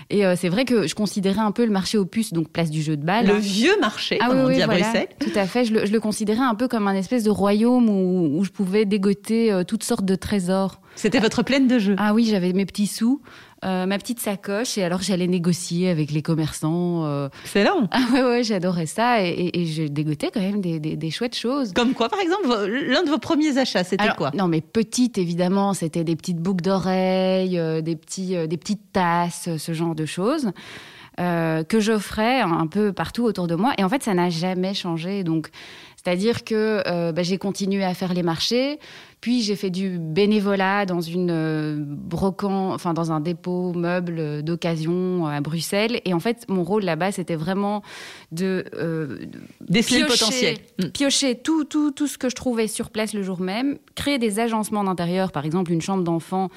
Speaker 3: Et euh, c'est vrai que je considérais un peu le marché aux puces, donc place du jeu de balle.
Speaker 2: Le vieux marché, ah, comme on dit à Bruxelles.
Speaker 3: Tout à fait. Je le, je le, considérais un peu comme un espèce de royaume où, où je pouvais dégoter toutes sortes de trésors.
Speaker 2: C'était votre plaine de jeu.
Speaker 3: Ah oui, j'avais mes petits sous. Euh, ma petite sacoche et alors j'allais négocier avec les commerçants.
Speaker 2: Euh... Excellent.
Speaker 3: Ah ouais ouais, j'adorais ça et, et, et j'ai dégoté quand même des, des, des, chouettes choses.
Speaker 2: Comme quoi, par exemple, l'un de vos premiers achats, c'était quoi?
Speaker 3: Non, mais petite évidemment, c'était des petites boucles d'oreilles, euh, des petits, des petites tasses, ce genre de choses. Que j'offrais un peu partout autour de moi. Et en fait, ça n'a jamais changé. Donc, c'est-à-dire que euh, bah, j'ai continué à faire les marchés. Puis j'ai fait du bénévolat dans une euh, enfin dans un dépôt meuble d'occasion à Bruxelles. Et en fait, mon rôle là-bas, c'était vraiment de,
Speaker 2: euh, piocher, le potentiel,
Speaker 3: mm. piocher tout, tout, tout ce que je trouvais sur place le jour même, créer des agencements d'intérieur, par exemple une chambre d'enfant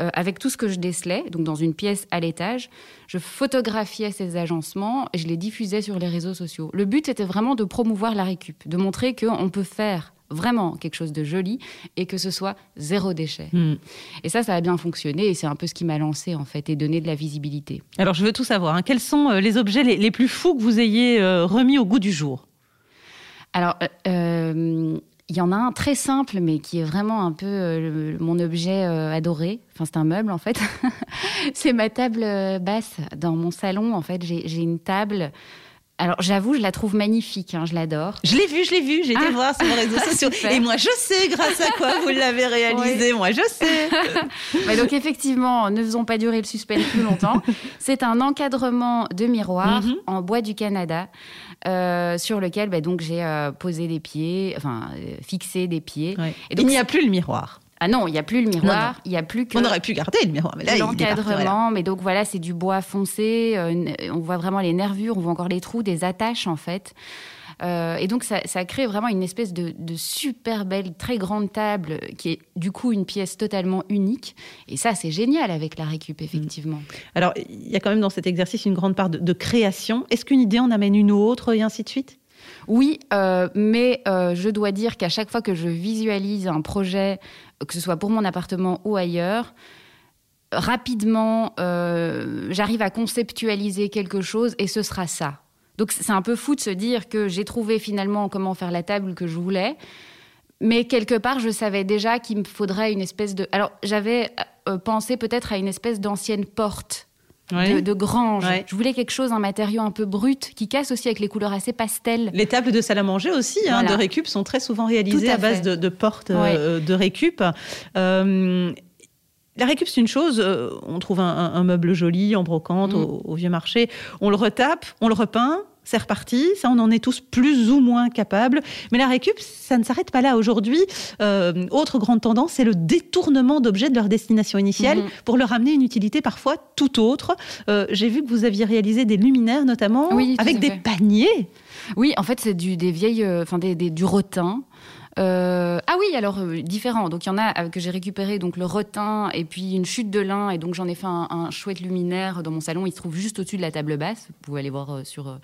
Speaker 3: euh, avec tout ce que je décelais, donc dans une pièce à l'étage. Je photographiais ces agencements et je les diffusais sur les réseaux sociaux. Le but, c'était vraiment de promouvoir la récup, de montrer qu'on peut faire vraiment quelque chose de joli et que ce soit zéro déchet. Hmm. Et ça, ça a bien fonctionné et c'est un peu ce qui m'a lancé en fait et donné de la visibilité.
Speaker 2: Alors je veux tout savoir. Hein. Quels sont euh, les objets les, plus fous que vous ayez euh, remis au goût du jour?
Speaker 3: Alors. Euh, il y en a un très simple, mais qui est vraiment un peu mon objet adoré. Enfin, c'est un meuble en fait. [laughs] c'est ma table basse dans mon salon. En fait, j'ai une table alors j'avoue, je la trouve magnifique, hein, je l'adore.
Speaker 2: Je l'ai vue, je l'ai vue, j'ai été ah. voir sur les réseaux [laughs] sociaux. Et moi je sais grâce à quoi vous l'avez réalisé, moi je sais. [laughs]
Speaker 3: bah donc effectivement, ne faisons pas durer le suspense plus longtemps. [laughs] C'est un encadrement de miroir mhm. en bois du Canada. Euh, sur lequel bah, donc j'ai euh, posé des pieds, enfin euh, fixé des pieds.
Speaker 2: Et donc, Il n'y a plus le miroir.
Speaker 3: Ah non, il n'y a plus le miroir, il y a plus que.
Speaker 2: On aurait pu garder le miroir, mais là,
Speaker 3: l'encadrement. Mais donc voilà, c'est du bois foncé. Euh, on voit vraiment les nervures, on voit encore les trous, des attaches en fait. Euh, et donc ça, ça, crée vraiment une espèce de, de, super belle, très grande table qui est du coup une pièce totalement unique. Et ça, c'est génial avec la récup, effectivement. Mm.
Speaker 2: Alors, il y a quand même dans cet exercice une grande part de, de création. Est-ce qu'une idée en amène une autre et ainsi de suite?
Speaker 3: Oui, euh, mais euh, je dois dire qu'à chaque fois que je visualise un projet, que ce soit pour mon appartement ou ailleurs, rapidement, euh, j'arrive à conceptualiser quelque chose et ce sera ça. Donc c'est un peu fou de se dire que j'ai trouvé finalement comment faire la table que je voulais. Mais quelque part, je savais déjà qu'il me faudrait une espèce de... Alors j'avais pensé peut-être à une espèce d'ancienne porte. De, grange. Je voulais quelque chose, un matériau un peu brut, qui casse aussi avec les couleurs assez pastel.
Speaker 2: Les tables de salle à manger aussi, hein, de récup, sont très souvent réalisées à, base de, portes euh, de récup. Euh, la récup, c'est une chose. Euh, on trouve un, meuble joli en brocante mm. au, vieux marché. On le retape, on le repeint. C'est reparti, ça on en est tous plus ou moins capables. Mais la récup, ça ne s'arrête pas là. Aujourd'hui, euh, autre grande tendance, c'est le détournement d'objets de leur destination initiale mm. pour leur amener une utilité parfois tout autre. Euh, j'ai vu que vous aviez réalisé des luminaires notamment avec des paniers.
Speaker 3: Oui, en fait c'est du, des vieilles, enfin des, du rotin. Euh, ah oui, alors euh, différent. Donc il y en a euh, que j'ai récupéré donc le rotin et puis une chute de lin et donc j'en ai fait un, un, chouette luminaire dans mon salon. Il se trouve juste au-dessus de la table basse. Vous pouvez aller voir sur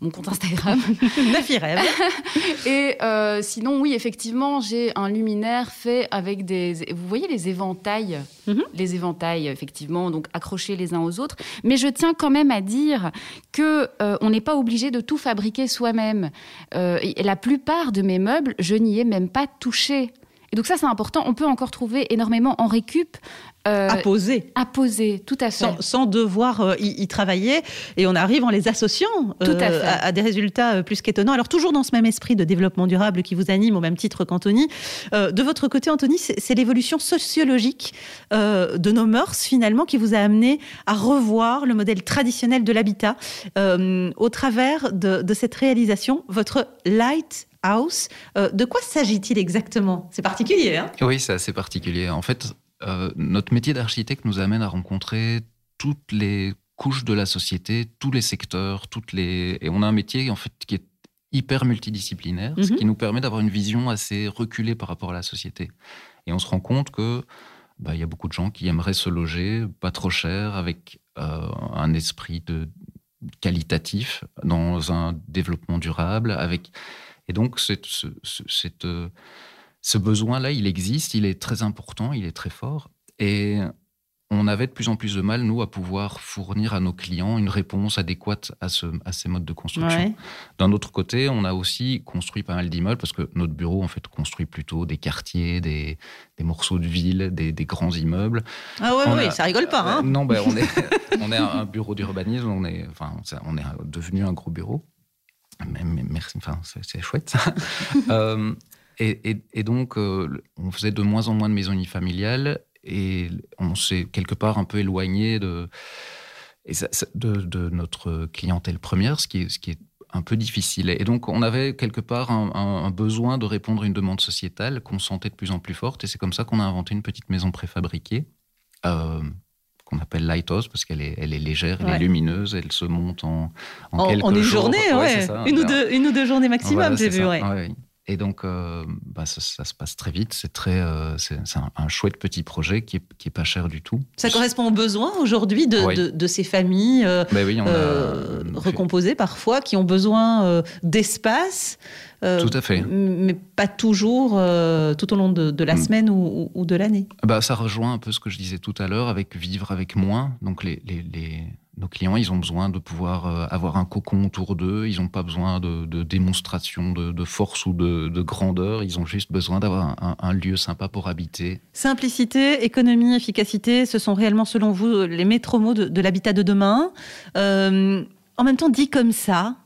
Speaker 3: mon compte Instagram. [laughs]
Speaker 2: rêve. [laughs]
Speaker 3: et euh, sinon, oui, effectivement, j'ai un luminaire fait avec des. Vous voyez les éventails? Mhm. Les éventails, effectivement, donc accrochés les uns aux autres. Mais je tiens quand même à dire que euh, on n'est pas obligé de tout fabriquer soi-même. Euh, la plupart de mes meubles, je n'y ai même pas touché. Et donc ça, c'est important. On peut encore trouver énormément en récup.
Speaker 2: Euh, à poser.
Speaker 3: À poser, tout à fait.
Speaker 2: Sans, devoir euh, y, travailler. Et on arrive en les associant euh, à, des résultats plus qu'étonnants. Alors toujours dans ce même esprit de développement durable qui vous anime au même titre qu'Anthony. de votre côté, Anthony, c'est l'évolution sociologique de nos mœurs finalement qui vous a amené à revoir le modèle traditionnel de l'habitat au travers de, de cette réalisation. Votre light House. Euh, de quoi s'agit-il exactement? C'est particulier, hein?
Speaker 4: Oui, c'est assez particulier. En fait, euh, notre métier d'architecte nous amène à rencontrer toutes les couches de la société, tous les secteurs, toutes les... Et on a un métier en fait qui est hyper multidisciplinaire, ce mhm. qui nous permet d'avoir une vision assez reculée par rapport à la société. Et on se rend compte que bah, il y a beaucoup de gens qui aimeraient se loger pas trop cher, avec euh, un esprit de qualitatif, dans un développement durable, avec et donc, ce, euh, ce besoin-là, il existe, il est très important, il est très fort. Et on avait de plus en plus de mal, nous, à pouvoir fournir à nos clients une réponse adéquate à, ce, à ces modes de construction. D'un autre côté, on a aussi construit pas mal d'immeubles parce que notre bureau, en fait, construit plutôt des quartiers, des, des morceaux de ville, des, des, grands immeubles.
Speaker 2: Ah ouais, oui, ça rigole pas. Hein
Speaker 4: non, ben, on est, [laughs] on est un bureau d'urbanisme, on est, enfin, on est devenu un gros bureau. Merci, enfin, c'est chouette. [laughs] euh, et, et, donc, euh, on faisait de moins en moins de maisons unifamiliales et on s'est quelque part un peu éloigné de, de, de, notre clientèle première, ce qui, est, ce qui est un peu difficile. Et donc, on avait quelque part un, un besoin de répondre à une demande sociétale qu'on sentait de plus en plus forte. Et c'est comme ça qu'on a inventé une petite maison préfabriquée. Euh, qu'on appelle lighthouse parce qu'elle est, elle est légère, elle est lumineuse, elle se monte en, en, en quelques
Speaker 2: en une
Speaker 4: jours.
Speaker 2: journée, ouais. une, ou deux, une ou deux journées maximum, j'ai vu.
Speaker 4: Et donc, euh, bah, ça, se passe très vite. C'est très, euh, c'est un, chouette petit projet qui est, qui est pas cher du tout.
Speaker 2: Ça correspond aux besoins aujourd'hui de, de, ces familles euh, bah oui, recomposées parfois, qui ont besoin d'espace.
Speaker 4: tout à fait.
Speaker 2: Mais pas toujours tout au long de, la mm. semaine ou, ou de l'année.
Speaker 4: Bah, ça rejoint un peu ce que je disais tout à l'heure avec vivre avec moins. Donc les, les, les nos clients, ils ont besoin de pouvoir euh, avoir un cocon autour d'eux. Ils n'ont pas besoin de, démonstration de, force ou de, grandeur. Ils ont juste besoin d'avoir un, lieu sympa pour habiter.
Speaker 2: Simplicité, économie, efficacité, ce sont réellement, selon vous, les maîtres mots de, l'habitat de demain. Euh, en même temps, dit comme ça,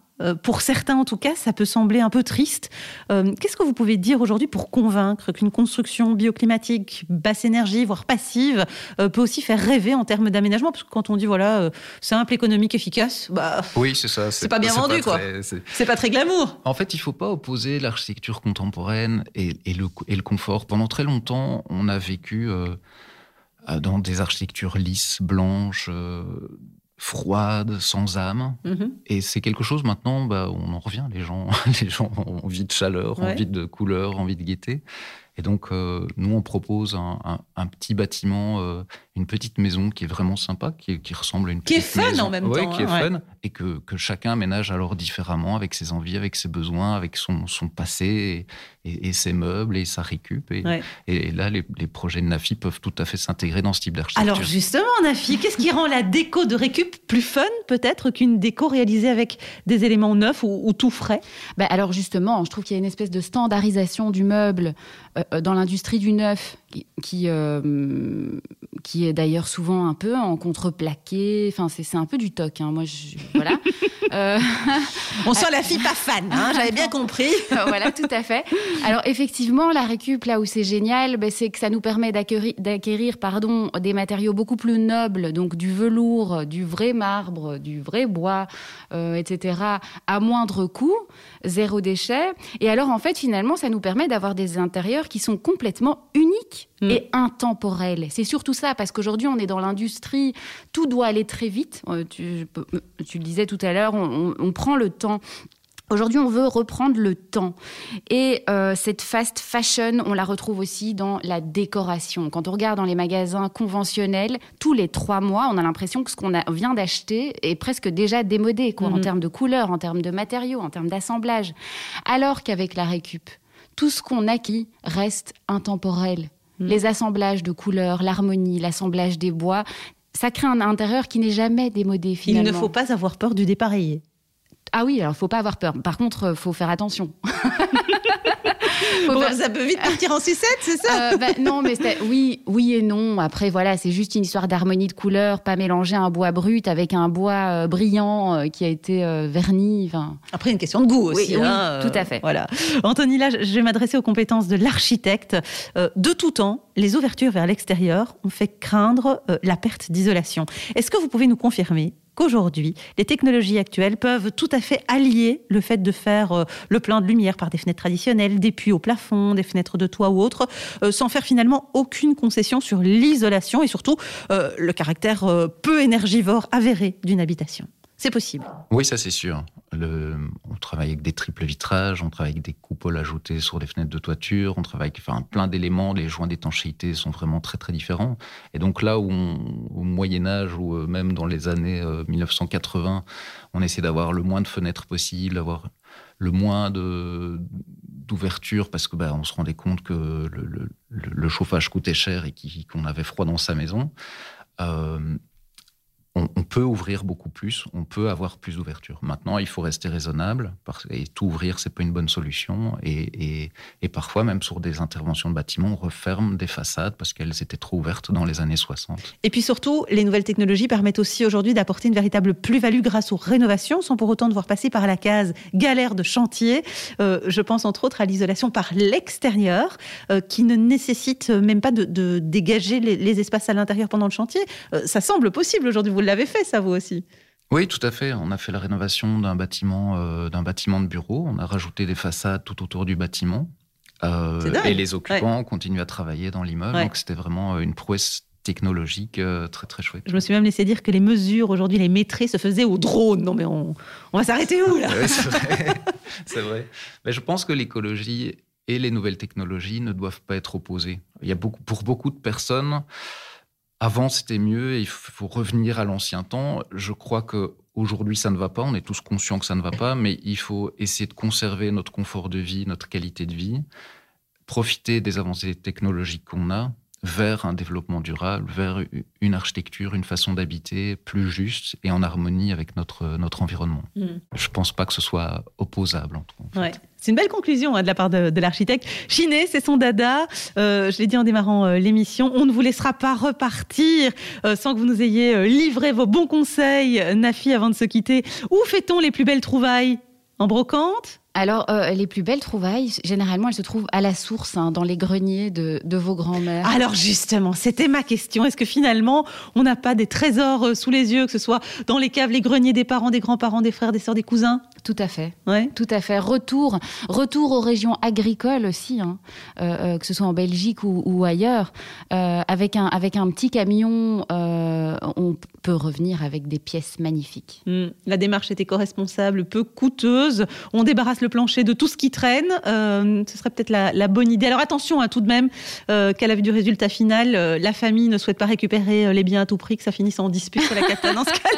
Speaker 2: pour certains en tout cas, ça peut sembler un peu triste. Euh, qu'est-ce que vous pouvez dire aujourd'hui pour convaincre qu'une construction bioclimatique, basse énergie, voire passive, euh, peut aussi faire rêver en termes d'aménagement? Parce que quand on dit voilà, simple, économique, efficace, bah,
Speaker 4: oui, c'est ça.
Speaker 2: C'est pas bien vendu, quoi. C'est pas très glamour.
Speaker 4: En fait, il faut pas opposer l'architecture contemporaine et, le, et, le, confort. Pendant très longtemps, on a vécu dans des architectures lisses, blanches froide, sans âme. Mhm. Et c'est quelque chose maintenant, bah, on en revient. Les gens, [laughs] les gens ont envie de chaleur, envie de couleur, envie de gaieté. Et donc, euh, nous, on propose un, petit bâtiment, euh, une petite maison qui est vraiment sympa, qui, ressemble à une
Speaker 2: qui
Speaker 4: petite
Speaker 2: maison. Qui est fun en même
Speaker 4: temps.
Speaker 2: Oui,
Speaker 4: qui est hein, fun. Et que, chacun ménage alors différemment, avec ses envies, avec ses besoins, avec son, passé, et, ses meubles, et sa récup. Et, et là, les, projets de Nafi peuvent tout à fait s'intégrer dans ce type d'architecture.
Speaker 2: Alors, justement, Nafi, qu'est-ce qui rend la déco de récup plus fun, peut-être, qu'une déco réalisée avec des éléments neufs ou, tout frais?
Speaker 3: Bah, Alors, justement, je trouve qu'il y a une espèce de standardisation du meuble dans l'industrie du neuf, qui, euh, qui est d'ailleurs souvent un peu en contreplaqué. Enfin, c'est un peu du toc. Hein. Moi, je, voilà. [laughs] [laughs]
Speaker 2: On sent la fille pas fan, hein, j'avais bien compris. [laughs]
Speaker 3: voilà, tout à fait. Alors, effectivement, la récup, là où c'est génial, ben, c'est que ça nous permet d'acquérir pardon, des matériaux beaucoup plus nobles, donc du velours, du vrai marbre, du vrai bois, etc., à moindre coût, zéro déchet. Et alors, en fait, finalement, ça nous permet d'avoir des intérieurs qui sont complètement uniques mm. et intemporels. C'est surtout ça, parce qu'aujourd'hui, on est dans l'industrie, tout doit aller très vite. Euh, tu, tu le disais tout à l'heure, on, prend le temps. Aujourd'hui, on veut reprendre le temps. Et euh, cette fast fashion, on la retrouve aussi dans la décoration. Quand on regarde dans les magasins conventionnels, tous les trois mois, on a l'impression que ce qu'on vient d'acheter est presque déjà démodé, quoi, en mm-hmm. termes de couleurs, en termes de matériaux, en termes d'assemblage. Alors qu'avec la récup, tout ce qu'on acquis reste intemporel. Hmm. Les assemblages de couleurs, l'harmonie, l'assemblage des bois, ça crée un intérieur qui n'est jamais démodé finalement.
Speaker 2: Il ne faut pas avoir peur du dépareillé.
Speaker 3: Ah oui, alors faut pas avoir peur. Par contre, faut faire attention. [laughs]
Speaker 2: Ça peut vite partir en sucette, c'est ça
Speaker 3: euh, bah, Non, mais oui, oui et non. Après, voilà, c'est juste une histoire d'harmonie de couleurs, pas mélanger un bois brut avec un bois euh, brillant euh, qui a été verni.
Speaker 2: Après, une question de goût aussi.
Speaker 3: Oui, hein, tout à fait.
Speaker 2: Voilà. Anthony, là, je vais m'adresser aux compétences de l'architecte. de tout temps, les ouvertures vers l'extérieur ont fait craindre la perte d'isolation. Est-ce que vous pouvez nous confirmer qu'aujourd'hui, les technologies actuelles peuvent tout à fait allier le fait de faire euh, le plein de lumière par des fenêtres traditionnelles, des puits au plafond, des fenêtres de toit ou autres, euh, sans faire finalement aucune concession sur l'isolation et surtout euh, le caractère peu énergivore avéré d'une habitation. C'est possible.
Speaker 4: Oui, ça c'est sûr. on travaille avec des triples vitrages, on travaille avec des coupoles ajoutées sur les fenêtres de toiture, on travaille avec enfin, plein d'éléments, les joints d'étanchéité sont vraiment très très différents. Et donc là où au Moyen Âge ou euh, même dans les années 1980, euh, on essaie d'avoir le moins de fenêtres possible, d'avoir le moins de d'ouverture parce que bah, on se rendait compte que le, chauffage coûtait cher et qu'on avait froid dans sa maison. Euh, on, peut ouvrir beaucoup plus, on peut avoir plus d'ouverture. Maintenant, il faut rester raisonnable, parce, et tout ouvrir, c'est pas une bonne solution. Et, parfois, même sur des interventions de bâtiments, on referme des façades parce qu'elles étaient trop ouvertes dans les années 60.
Speaker 2: Et puis surtout, les nouvelles technologies permettent aussi aujourd'hui d'apporter une véritable plus-value grâce aux rénovations, sans pour autant devoir passer par la case galère de chantier. Euh, je pense entre autres à l'isolation par l'extérieur, euh, qui ne nécessite même pas de, dégager les, espaces à l'intérieur pendant le chantier. Euh, ça semble possible aujourd'hui vous l'avez fait, ça, vous aussi?
Speaker 4: Oui, tout à fait. On a fait la rénovation d'un bâtiment, euh, d'un bâtiment de bureau. On a rajouté des façades tout autour du bâtiment. Euh, et les occupants continuent à travailler dans l'immeuble. Donc c'était vraiment euh, une prouesse technologique très très chouette.
Speaker 2: Je me suis même laissé dire que les mesures aujourd'hui, les métrés se faisaient au drone. Non mais on, on va s'arrêter où là?
Speaker 4: C'est vrai. [laughs] vrai. Mais je pense que l'écologie et les nouvelles technologies ne doivent pas être opposées. Il y a beaucoup, pour beaucoup de personnes, avant c'était mieux et il faut revenir à l'ancien temps. Je crois que aujourd'hui ça ne va pas, on est tous conscients que ça ne va pas, mais il faut essayer de conserver notre confort de vie, notre qualité de vie, profiter des avancées technologiques qu'on a vers un développement durable, vers une architecture, une façon d'habiter plus juste et en harmonie avec notre, notre environnement. Mm. Je ne pense pas que ce soit opposable entre
Speaker 2: eux. C'est une belle conclusion hein, de la part de, l'architecte. Chiné, c'est son dada. Euh, je l'ai dit en démarrant euh, l'émission, on ne vous laissera pas repartir euh, sans que vous nous ayez livré vos bons conseils, Nafi, avant de se quitter. Où fait-on les plus belles trouvailles? En brocante?
Speaker 3: Alors, les plus belles trouvailles, généralement, elles se trouvent à la source, hein, dans les greniers de, de vos grands-mères.
Speaker 2: Alors, justement, c'était ma question. Est-ce que finalement, on n'a pas des trésors sous les yeux, que ce soit dans les caves, les greniers des parents, des grands-parents, des frères, des sœurs, des cousins?
Speaker 3: Tout à fait. Ouais. Tout à fait. Retour, retour aux régions agricoles aussi, hein. euh, euh, que ce soit en Belgique ou, ailleurs, euh, avec un avec un petit camion on peut revenir avec des pièces magnifiques.
Speaker 2: Hmm. La démarche est éco-responsable, peu coûteuse. On débarrasse le plancher de tout ce qui traîne. ce serait peut-être la, bonne idée. Alors attention à hein, tout de même qu'à la vue du résultat final, la famille ne souhaite pas récupérer les biens à tout prix, que ça finisse en dispute. C'est la [laughs] cata dans ce cas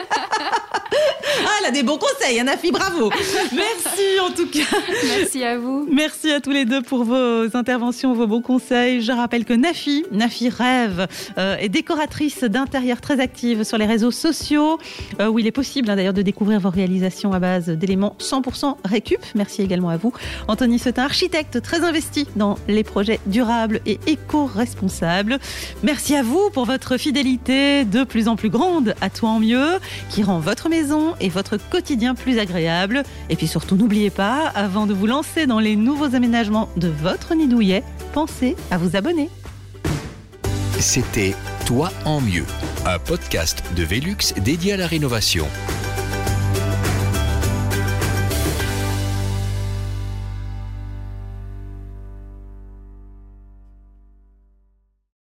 Speaker 2: [laughs] Ah, elle a des bons conseils, Nafi, bravo. [laughs] Merci en tout cas.
Speaker 3: Merci à vous.
Speaker 2: Merci à tous les deux pour vos interventions, vos bons conseils. Je rappelle que Nafi, Nafi Rêve, euh, est décoratrice d'intérieur très active sur les réseaux sociaux, euh, où il est possible hein, d'ailleurs de découvrir vos réalisations à base d'éléments 100% récup. Merci également à vous. Anthony Setin, architecte très investi dans les projets durables et éco-responsables. Merci à vous pour votre fidélité de plus en plus grande à toi en mieux, qui rend votre maison et votre quotidien plus agréable. Et puis surtout, n'oubliez pas, avant de vous lancer dans les nouveaux aménagements de votre nid douillet, pensez à vous abonner.
Speaker 1: C'était Toi en mieux, un podcast de Velux dédié à la rénovation.